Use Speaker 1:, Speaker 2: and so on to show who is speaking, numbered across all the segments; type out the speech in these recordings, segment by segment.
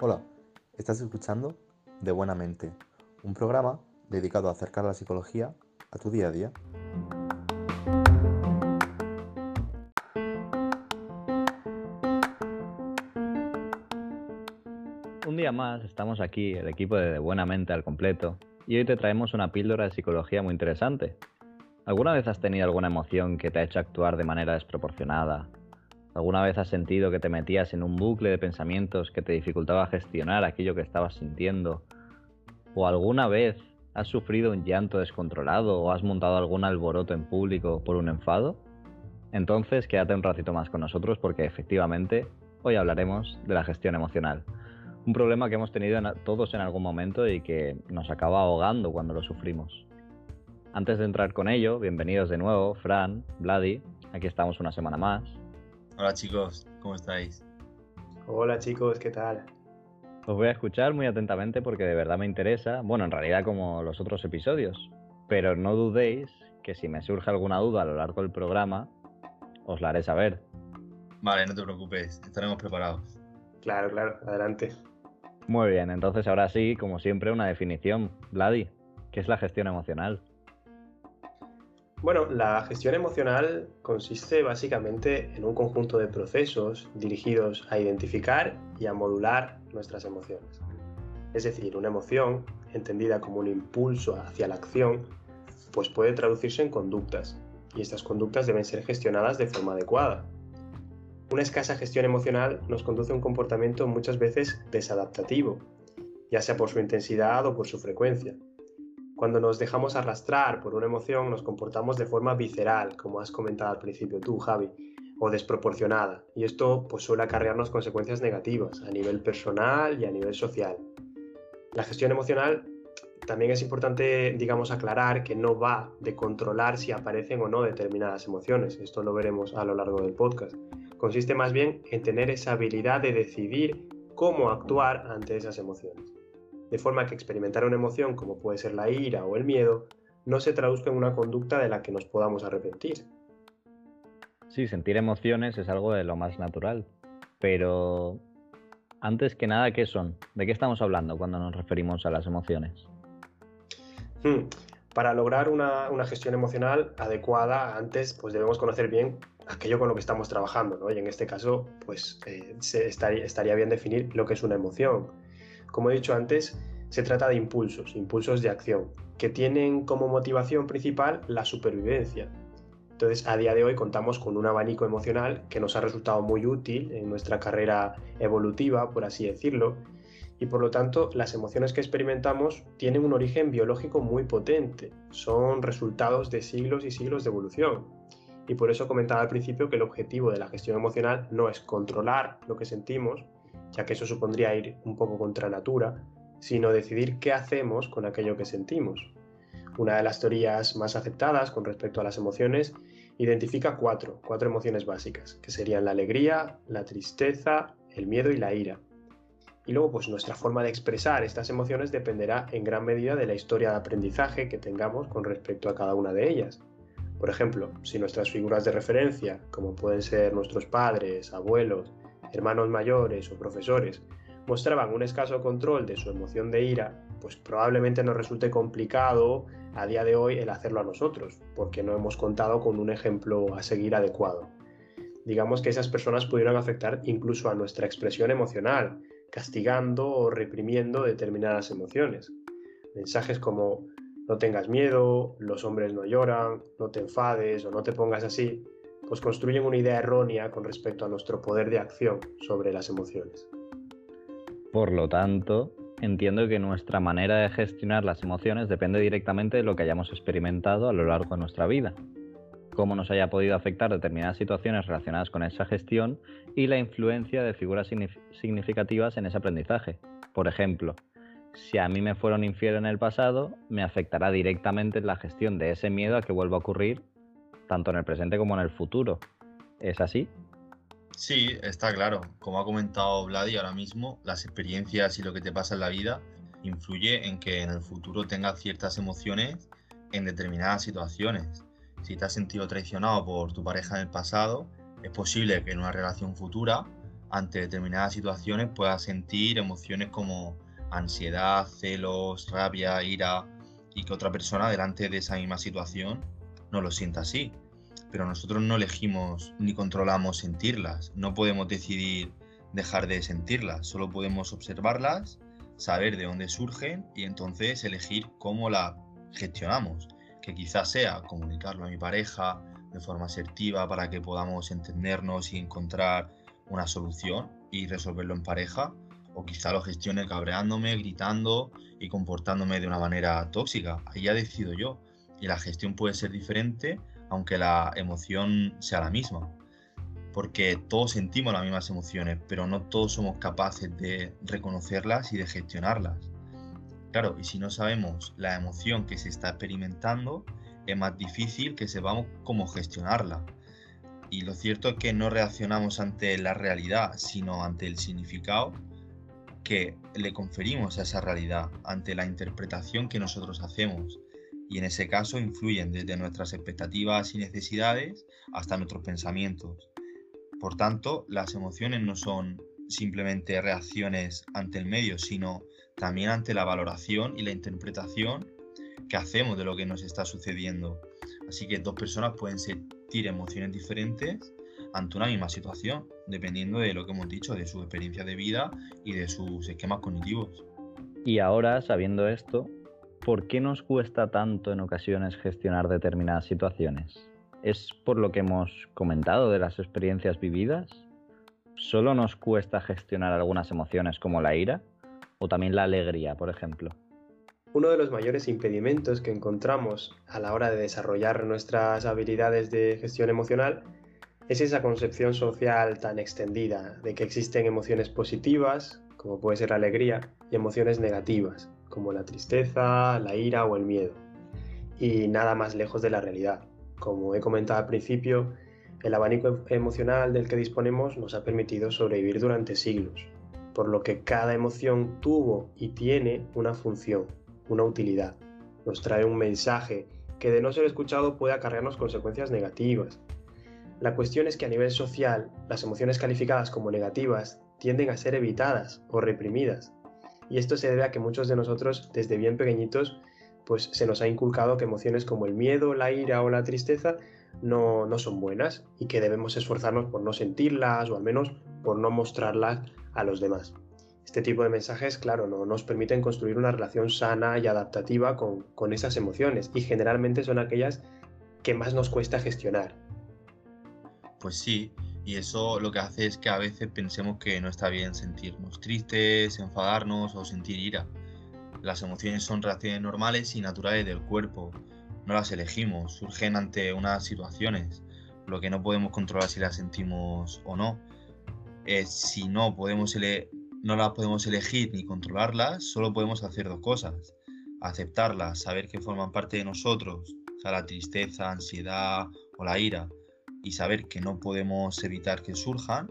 Speaker 1: Hola, estás escuchando De Buena Mente, un programa dedicado a acercar la psicología a tu día a día.
Speaker 2: Un día más estamos aquí, el equipo de De Buena Mente al completo, y hoy te traemos una píldora de psicología muy interesante. ¿Alguna vez has tenido alguna emoción que te ha hecho actuar de manera desproporcionada ¿Alguna vez has sentido que te metías en un bucle de pensamientos que te dificultaba gestionar aquello que estabas sintiendo? ¿O alguna vez has sufrido un llanto descontrolado o has montado algún alboroto en público por un enfado? Entonces quédate un ratito más con nosotros porque efectivamente hoy hablaremos de la gestión emocional. Un problema que hemos tenido todos en algún momento y que nos acaba ahogando cuando lo sufrimos. Antes de entrar con ello, bienvenidos de nuevo, Fran, Vladi, aquí estamos una semana más.
Speaker 3: Hola chicos, ¿cómo estáis?
Speaker 4: Hola chicos, ¿qué tal?
Speaker 2: Os voy a escuchar muy atentamente porque de verdad me interesa, bueno, en realidad como los otros episodios, pero no dudéis que si me surge alguna duda a lo largo del programa, os la haré saber.
Speaker 3: Vale, no te preocupes, estaremos preparados.
Speaker 4: Claro, claro, adelante.
Speaker 2: Muy bien, entonces ahora sí, como siempre, una definición. Vladi, ¿qué es la gestión emocional?
Speaker 4: Bueno, la gestión emocional consiste básicamente en un conjunto de procesos dirigidos a identificar y a modular nuestras emociones. Es decir, una emoción, entendida como un impulso hacia la acción, pues puede traducirse en conductas, y estas conductas deben ser gestionadas de forma adecuada. Una escasa gestión emocional nos conduce a un comportamiento muchas veces desadaptativo, ya sea por su intensidad o por su frecuencia, cuando nos dejamos arrastrar por una emoción nos comportamos de forma visceral, como has comentado al principio tú, Javi, o desproporcionada. Y esto pues, suele acarrearnos consecuencias negativas a nivel personal y a nivel social. La gestión emocional también es importante, digamos, aclarar que no va de controlar si aparecen o no determinadas emociones. Esto lo veremos a lo largo del podcast. Consiste más bien en tener esa habilidad de decidir cómo actuar ante esas emociones de forma que experimentar una emoción como puede ser la ira o el miedo no se traduzca en una conducta de la que nos podamos arrepentir.
Speaker 2: Sí, sentir emociones es algo de lo más natural, pero antes que nada, ¿qué son? ¿De qué estamos hablando cuando nos referimos a las emociones?
Speaker 4: Hmm, para lograr una, gestión emocional adecuada, antes pues debemos conocer bien aquello con lo que estamos trabajando, ¿no? Y en este caso, pues eh, estaría, estaría bien definir lo que es una emoción como he dicho antes, se trata de impulsos, impulsos de acción, que tienen como motivación principal la supervivencia. Entonces, a día de hoy contamos con un abanico emocional que nos ha resultado muy útil en nuestra carrera evolutiva, por así decirlo, y por lo tanto las emociones que experimentamos tienen un origen biológico muy potente, son resultados de siglos y siglos de evolución. Y por eso comentaba al principio que el objetivo de la gestión emocional no es controlar lo que sentimos, ya que eso supondría ir un poco contra natura, sino decidir qué hacemos con aquello que sentimos. Una de las teorías más aceptadas con respecto a las emociones identifica cuatro, cuatro emociones básicas, que serían la alegría, la tristeza, el miedo y la ira. Y luego, pues nuestra forma de expresar estas emociones dependerá en gran medida de la historia de aprendizaje que tengamos con respecto a cada una de ellas. Por ejemplo, si nuestras figuras de referencia, como pueden ser nuestros padres, abuelos, hermanos mayores o profesores mostraban un escaso control de su emoción de ira, pues probablemente nos resulte complicado a día de hoy el hacerlo a nosotros, porque no hemos contado con un ejemplo a seguir adecuado. Digamos que esas personas pudieron afectar incluso a nuestra expresión emocional, castigando o reprimiendo determinadas emociones. Mensajes como no tengas miedo, los hombres no lloran, no te enfades o no te pongas así, pues construyen una idea errónea con respecto a nuestro poder de acción sobre las emociones.
Speaker 2: Por lo tanto, entiendo que nuestra manera de gestionar las emociones depende directamente de lo que hayamos experimentado a lo largo de nuestra vida, cómo nos haya podido afectar determinadas situaciones relacionadas con esa gestión y la influencia de figuras significativas en ese aprendizaje. Por ejemplo, si a mí me fueron infiel en el pasado, me afectará directamente la gestión de ese miedo a que vuelva a ocurrir tanto en el presente como en el futuro. ¿Es así?
Speaker 3: Sí, está claro. Como ha comentado Vladi ahora mismo, las experiencias y lo que te pasa en la vida influye en que en el futuro tengas ciertas emociones en determinadas situaciones. Si te has sentido traicionado por tu pareja en el pasado, es posible que en una relación futura, ante determinadas situaciones, puedas sentir emociones como ansiedad, celos, rabia, ira, y que otra persona delante de esa misma situación no lo sienta así. Pero nosotros no elegimos ni controlamos sentirlas, no podemos decidir dejar de sentirlas, solo podemos observarlas, saber de dónde surgen y entonces elegir cómo la gestionamos, que quizás sea comunicarlo a mi pareja de forma asertiva para que podamos entendernos y encontrar una solución y resolverlo en pareja, o quizá lo gestione cabreándome, gritando y comportándome de una manera tóxica. Ahí ya decido yo. Y la gestión puede ser diferente aunque la emoción sea la misma. Porque todos sentimos las mismas emociones, pero no todos somos capaces de reconocerlas y de gestionarlas. Claro, y si no sabemos la emoción que se está experimentando, es más difícil que sepamos cómo gestionarla. Y lo cierto es que no reaccionamos ante la realidad, sino ante el significado que le conferimos a esa realidad, ante la interpretación que nosotros hacemos. Y en ese caso influyen desde nuestras expectativas y necesidades hasta nuestros pensamientos. Por tanto, las emociones no son simplemente reacciones ante el medio, sino también ante la valoración y la interpretación que hacemos de lo que nos está sucediendo. Así que dos personas pueden sentir emociones diferentes ante una misma situación, dependiendo de lo que hemos dicho, de su experiencia de vida y de sus esquemas cognitivos.
Speaker 2: Y ahora, sabiendo esto, ¿por qué nos cuesta tanto en ocasiones gestionar determinadas situaciones? ¿Es por lo que hemos comentado de las experiencias vividas? ¿Solo nos cuesta gestionar algunas emociones como la ira? ¿O también la alegría, por ejemplo?
Speaker 4: Uno de los mayores impedimentos que encontramos a la hora de desarrollar nuestras habilidades de gestión emocional es esa concepción social tan extendida de que existen emociones positivas, como puede ser la alegría, y emociones negativas, como la tristeza, la ira o el miedo. Y nada más lejos de la realidad. Como he comentado al principio, el abanico emocional del que disponemos nos ha permitido sobrevivir durante siglos, por lo que cada emoción tuvo y tiene una función, una utilidad. Nos trae un mensaje que de no ser escuchado puede acarrearnos consecuencias negativas. La cuestión es que a nivel social, las emociones calificadas como negativas tienden a ser evitadas o reprimidas. Y esto se debe a que muchos de nosotros, desde bien pequeñitos, pues se nos ha inculcado que emociones como el miedo, la ira o la tristeza no, no son buenas y que debemos esforzarnos por no sentirlas o al menos por no mostrarlas a los demás. Este tipo de mensajes, claro, no nos permiten construir una relación sana y adaptativa con, con esas emociones y generalmente son aquellas que más nos cuesta gestionar.
Speaker 3: Pues sí, y eso lo que hace es que a veces pensemos que no está bien sentirnos tristes, enfadarnos o sentir ira. Las emociones son reacciones normales y naturales del cuerpo. No las elegimos, surgen ante unas situaciones. Lo que no podemos controlar si las sentimos o no. Es si no podemos no las podemos elegir ni controlarlas, solo podemos hacer dos cosas. Aceptarlas, saber que forman parte de nosotros, o sea, la tristeza, ansiedad o la ira, y saber que no podemos evitar que surjan,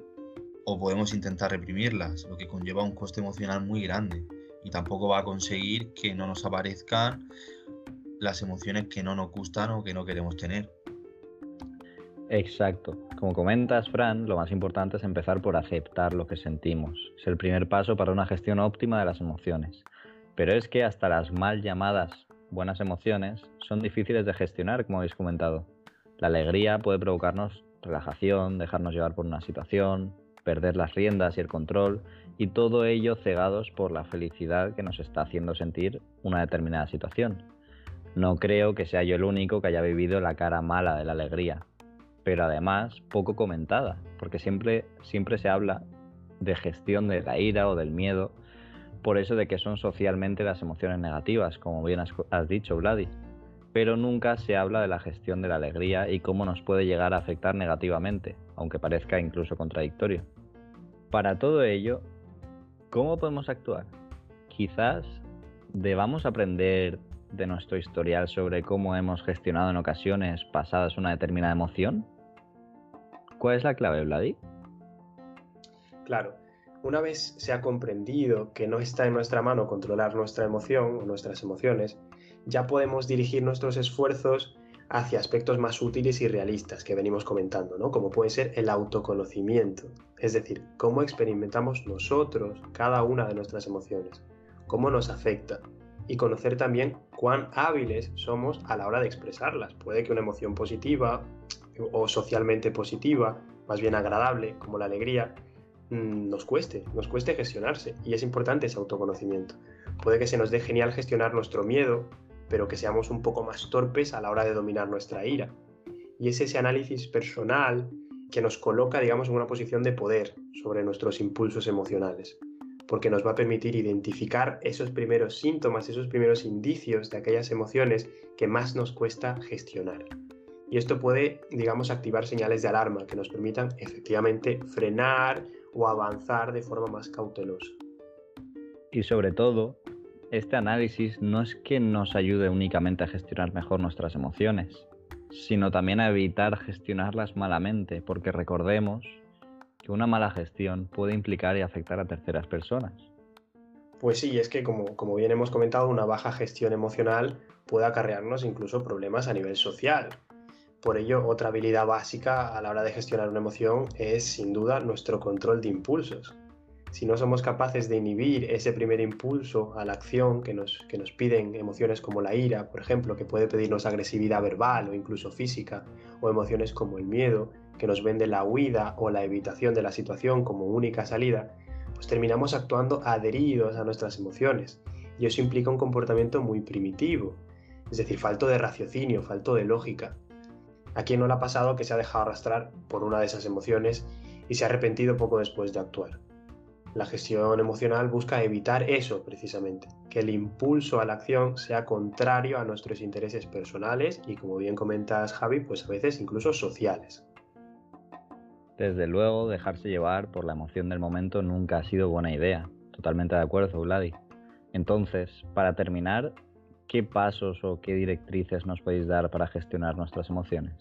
Speaker 3: o podemos intentar reprimirlas, lo que conlleva un coste emocional muy grande y tampoco va a conseguir que no nos aparezcan las emociones que no nos gustan o que no queremos tener.
Speaker 2: Exacto. Como comentas, Fran, lo más importante es empezar por aceptar lo que sentimos. Es el primer paso para una gestión óptima de las emociones. Pero es que hasta las mal llamadas buenas emociones son difíciles de gestionar, como habéis comentado. La alegría puede provocarnos relajación, dejarnos llevar por una situación, perder las riendas y el control, y todo ello cegados por la felicidad que nos está haciendo sentir una determinada situación. No creo que sea yo el único que haya vivido la cara mala de la alegría, pero además poco comentada, porque siempre, siempre se habla de gestión de la ira o del miedo, por eso de que son socialmente las emociones negativas, como bien has, dicho, Vladi pero nunca se habla de la gestión de la alegría y cómo nos puede llegar a afectar negativamente, aunque parezca incluso contradictorio. Para todo ello, ¿cómo podemos actuar? Quizás debamos aprender de nuestro historial sobre cómo hemos gestionado en ocasiones pasadas una determinada emoción. ¿Cuál es la clave, Vladi?
Speaker 4: Claro, una vez se ha comprendido que no está en nuestra mano controlar nuestra emoción o nuestras emociones, ya podemos dirigir nuestros esfuerzos hacia aspectos más útiles y realistas que venimos comentando, ¿no? Como puede ser el autoconocimiento, es decir, cómo experimentamos nosotros cada una de nuestras emociones, cómo nos afecta y conocer también cuán hábiles somos a la hora de expresarlas. Puede que una emoción positiva o socialmente positiva, más bien agradable, como la alegría, mm, nos cueste, nos cueste gestionarse y es importante ese autoconocimiento. Puede que se nos dé genial gestionar nuestro miedo, pero que seamos un poco más torpes a la hora de dominar nuestra ira. Y es ese análisis personal que nos coloca, digamos, en una posición de poder sobre nuestros impulsos emocionales, porque nos va a permitir identificar esos primeros síntomas, esos primeros indicios de aquellas emociones que más nos cuesta gestionar. Y esto puede, digamos, activar señales de alarma que nos permitan efectivamente frenar o avanzar de forma más cautelosa.
Speaker 2: Y sobre todo, este análisis no es que nos ayude únicamente a gestionar mejor nuestras emociones, sino también a evitar gestionarlas malamente, porque recordemos que una mala gestión puede implicar y afectar a terceras personas.
Speaker 4: Pues sí, es que como, como bien hemos comentado, una baja gestión emocional puede acarrearnos incluso problemas a nivel social. Por ello, otra habilidad básica a la hora de gestionar una emoción es sin duda nuestro control de impulsos si no somos capaces de inhibir ese primer impulso a la acción que nos, que nos piden emociones como la ira, por ejemplo, que puede pedirnos agresividad verbal o incluso física, o emociones como el miedo, que nos vende la huida o la evitación de la situación como única salida, pues terminamos actuando adheridos a nuestras emociones. Y eso implica un comportamiento muy primitivo, es decir, falto de raciocinio, falto de lógica. ¿A quién no le ha pasado que se ha dejado arrastrar por una de esas emociones y se ha arrepentido poco después de actuar? La gestión emocional busca evitar eso precisamente, que el impulso a la acción sea contrario a nuestros intereses personales y como bien comentas Javi, pues a veces incluso sociales.
Speaker 2: Desde luego, dejarse llevar por la emoción del momento nunca ha sido buena idea. Totalmente de acuerdo, Vladi. Entonces, para terminar, ¿qué pasos o qué directrices nos podéis dar para gestionar nuestras emociones?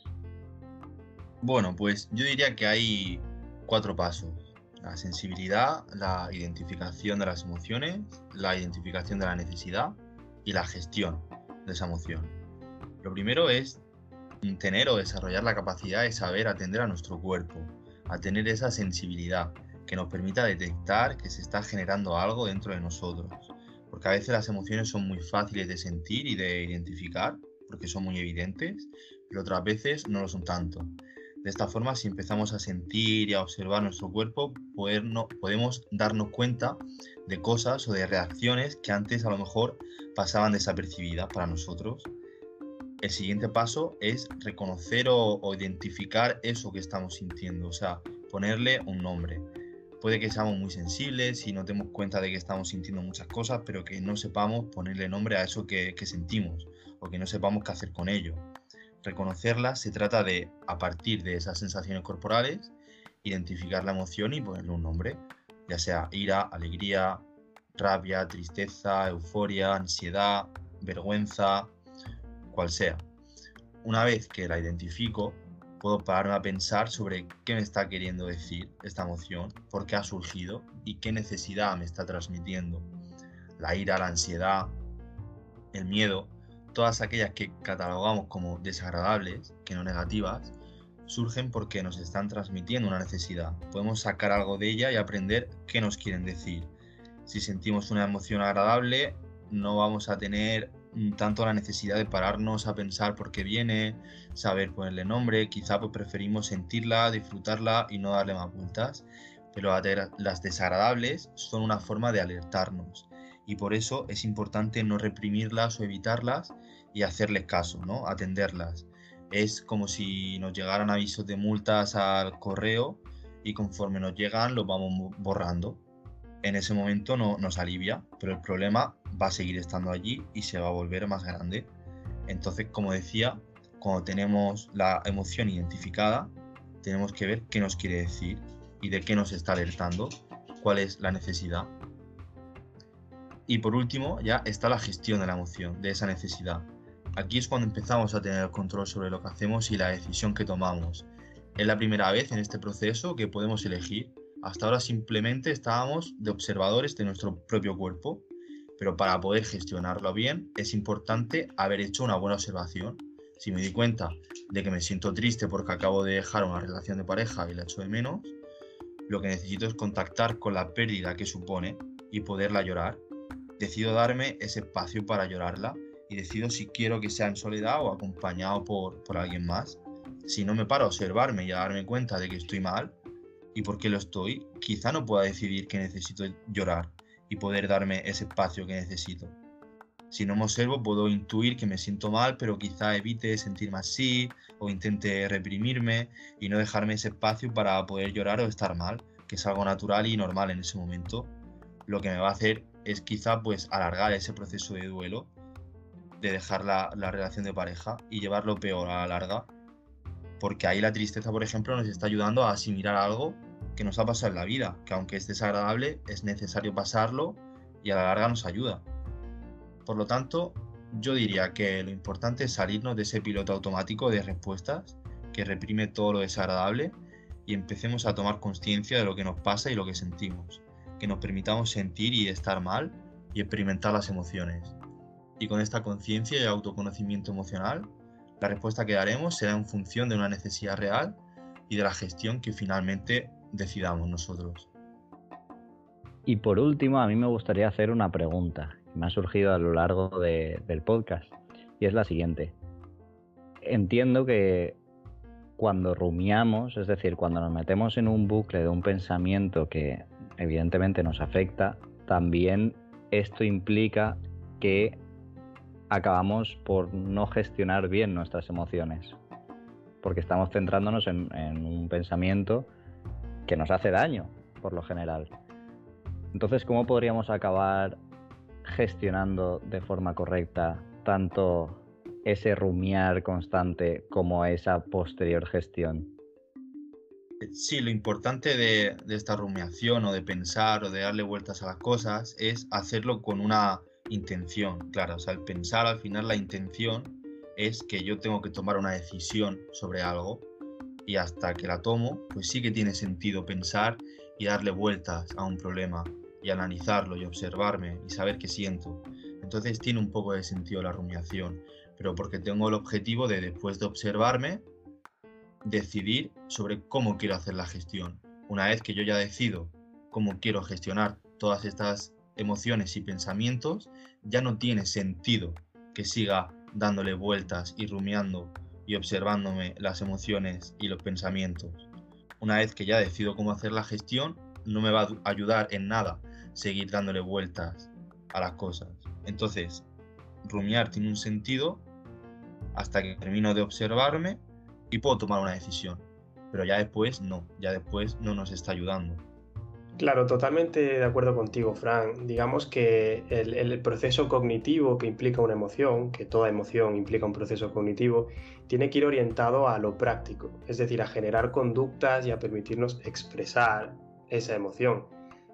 Speaker 3: Bueno, pues yo diría que hay cuatro pasos la sensibilidad, la identificación de las emociones, la identificación de la necesidad y la gestión de esa emoción. Lo primero es tener o desarrollar la capacidad de saber atender a nuestro cuerpo, a tener esa sensibilidad que nos permita detectar que se está generando algo dentro de nosotros. Porque a veces las emociones son muy fáciles de sentir y de identificar, porque son muy evidentes, pero otras veces no lo son tanto. De esta forma, si empezamos a sentir y a observar nuestro cuerpo, podemos darnos cuenta de cosas o de reacciones que antes a lo mejor pasaban desapercibidas para nosotros. El siguiente paso es reconocer o, identificar eso que estamos sintiendo, o sea, ponerle un nombre. Puede que seamos muy sensibles y no demos cuenta de que estamos sintiendo muchas cosas, pero que no sepamos ponerle nombre a eso que sentimos o que no sepamos qué hacer con ello reconocerla se trata de, a partir de esas sensaciones corporales, identificar la emoción y ponerle un nombre, ya sea ira, alegría, rabia, tristeza, euforia, ansiedad, vergüenza, cual sea. Una vez que la identifico, puedo pararme a pensar sobre qué me está queriendo decir esta emoción, por qué ha surgido y qué necesidad me está transmitiendo. La ira, la ansiedad, el miedo todas aquellas que catalogamos como desagradables, que no negativas, surgen porque nos están transmitiendo una necesidad. Podemos sacar algo de ella y aprender qué nos quieren decir. Si sentimos una emoción agradable, no vamos a tener tanto la necesidad de pararnos a pensar por qué viene, saber ponerle nombre, quizá pues preferimos sentirla, disfrutarla y no darle más vueltas. Pero las desagradables son una forma de alertarnos y por eso es importante no reprimirlas o evitarlas y hacerles caso, ¿no? Atenderlas. Es como si nos llegaran avisos de multas al correo y conforme nos llegan los vamos borrando. En ese momento no, nos alivia, pero el problema va a seguir estando allí y se va a volver más grande. Entonces, como decía, cuando tenemos la emoción identificada, tenemos que ver qué nos quiere decir y de qué nos está alertando, cuál es la necesidad. Y por último, ya está la gestión de la emoción, de esa necesidad. Aquí es cuando empezamos a tener control sobre lo que hacemos y la decisión que tomamos. Es la primera vez en este proceso que podemos elegir. Hasta ahora simplemente estábamos de observadores de nuestro propio cuerpo, pero para poder gestionarlo bien es importante haber hecho una buena observación, Si me di cuenta de que me siento triste porque acabo de dejar una relación de pareja y la echo de menos, lo que necesito es contactar con la pérdida que supone y poderla llorar. Decido darme ese espacio para llorarla y decido si quiero que sea en soledad o acompañado por, por alguien más. Si no me paro a observarme y a darme cuenta de que estoy mal y por qué lo estoy, quizá no pueda decidir que necesito llorar y poder darme ese espacio que necesito. Si no me observo, puedo intuir que me siento mal, pero quizá evite sentirme así o intente reprimirme y no dejarme ese espacio para poder llorar o estar mal, que es algo natural y normal en ese momento. Lo que me va a hacer es quizá pues alargar ese proceso de duelo, de dejar la, la relación de pareja y llevarlo peor a la larga, porque ahí la tristeza, por ejemplo, nos está ayudando a asimilar algo que nos ha pasado en la vida, que aunque es desagradable, es necesario pasarlo y a la larga nos ayuda. Por lo tanto, yo diría que lo importante es salirnos de ese piloto automático de respuestas que reprime todo lo desagradable y empecemos a tomar conciencia de lo que nos pasa y lo que sentimos, que nos permitamos sentir y estar mal y experimentar las emociones. Y con esta conciencia y autoconocimiento emocional, la respuesta que daremos será en función de una necesidad real y de la gestión que finalmente decidamos nosotros.
Speaker 2: Y por último, a mí me gustaría hacer una pregunta, me ha surgido a lo largo del podcast y es la siguiente. Entiendo que cuando rumiamos, es decir, cuando nos metemos en un bucle de un pensamiento que evidentemente nos afecta, también esto implica que acabamos por no gestionar bien nuestras emociones, porque estamos centrándonos en, un pensamiento que nos hace daño, por lo general. Entonces, ¿cómo podríamos acabar gestionando de forma correcta tanto ese rumiar constante como esa posterior gestión?
Speaker 3: Sí, lo importante de, esta rumiación o de pensar o de darle vueltas a las cosas es hacerlo con una intención, claro, o sea, el pensar al final la intención es que yo tengo que tomar una decisión sobre algo y hasta que la tomo, pues sí que tiene sentido pensar y darle vueltas a un problema y analizarlo y observarme y saber qué siento. Entonces tiene un poco de sentido la rumiación, pero porque tengo el objetivo de después de observarme, decidir sobre cómo quiero hacer la gestión. Una vez que yo ya decido cómo quiero gestionar todas estas emociones y pensamientos, ya no tiene sentido que siga dándole vueltas y rumiando y observándome las emociones y los pensamientos. Una vez que ya decido cómo hacer la gestión, no me va a ayudar en nada seguir dándole vueltas a las cosas. Entonces, rumiar tiene un sentido hasta que termino de observarme y puedo tomar una decisión. Pero ya después no, ya después no nos está ayudando.
Speaker 4: Claro, totalmente de acuerdo contigo, Fran. Digamos que el, proceso cognitivo que implica una emoción, que toda emoción implica un proceso cognitivo, tiene que ir orientado a lo práctico, es decir, a generar conductas y a permitirnos expresar esa emoción.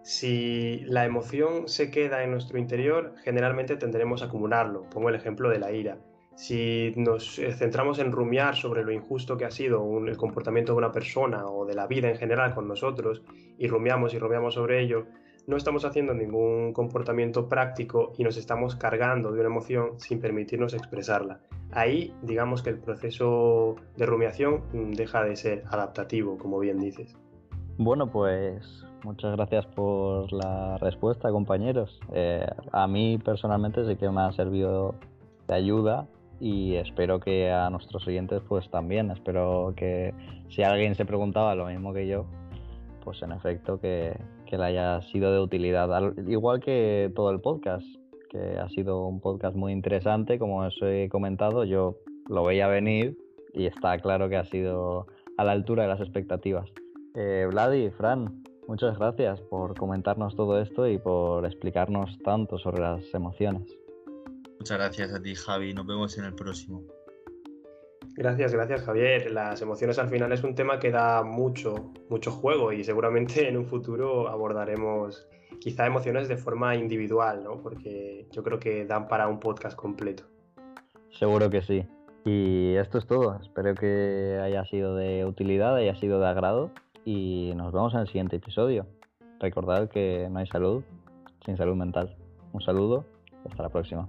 Speaker 4: Si la emoción se queda en nuestro interior, generalmente tendremos a acumularlo. Pongo el ejemplo de la ira. Si nos eh, centramos en rumiar sobre lo injusto que ha sido el comportamiento de una persona o de la vida en general con nosotros y rumiamos y rumiamos sobre ello, no estamos haciendo ningún comportamiento práctico y nos estamos cargando de una emoción sin permitirnos expresarla. Ahí digamos que el proceso de rumiación mm, deja de ser adaptativo, como bien dices.
Speaker 2: Bueno, pues Muchas gracias por la respuesta, compañeros. Eh, a mí personalmente sí que me ha servido de ayuda y espero que a nuestros oyentes pues también. Espero que si alguien se preguntaba lo mismo que yo, pues en efecto que, que le haya sido de utilidad. igual que todo el podcast, que ha sido un podcast muy interesante, como os he comentado, yo lo veía venir y está claro que ha sido a la altura de las expectativas. Eh, Vladi, Fran, Muchas gracias por comentarnos todo esto y por explicarnos tanto sobre las emociones.
Speaker 3: Muchas gracias a ti, Javi. Nos vemos en el próximo.
Speaker 4: Gracias, gracias, Javier. Las emociones al final es un tema que da mucho, mucho juego y seguramente en un futuro abordaremos quizá emociones de forma individual, ¿no? Porque yo creo que dan para un podcast completo.
Speaker 2: Seguro que sí. Y esto es todo. Espero que haya sido de utilidad, haya sido de agrado y nos vemos en el siguiente episodio. Recordad que no hay salud sin salud mental. Un saludo y hasta la próxima.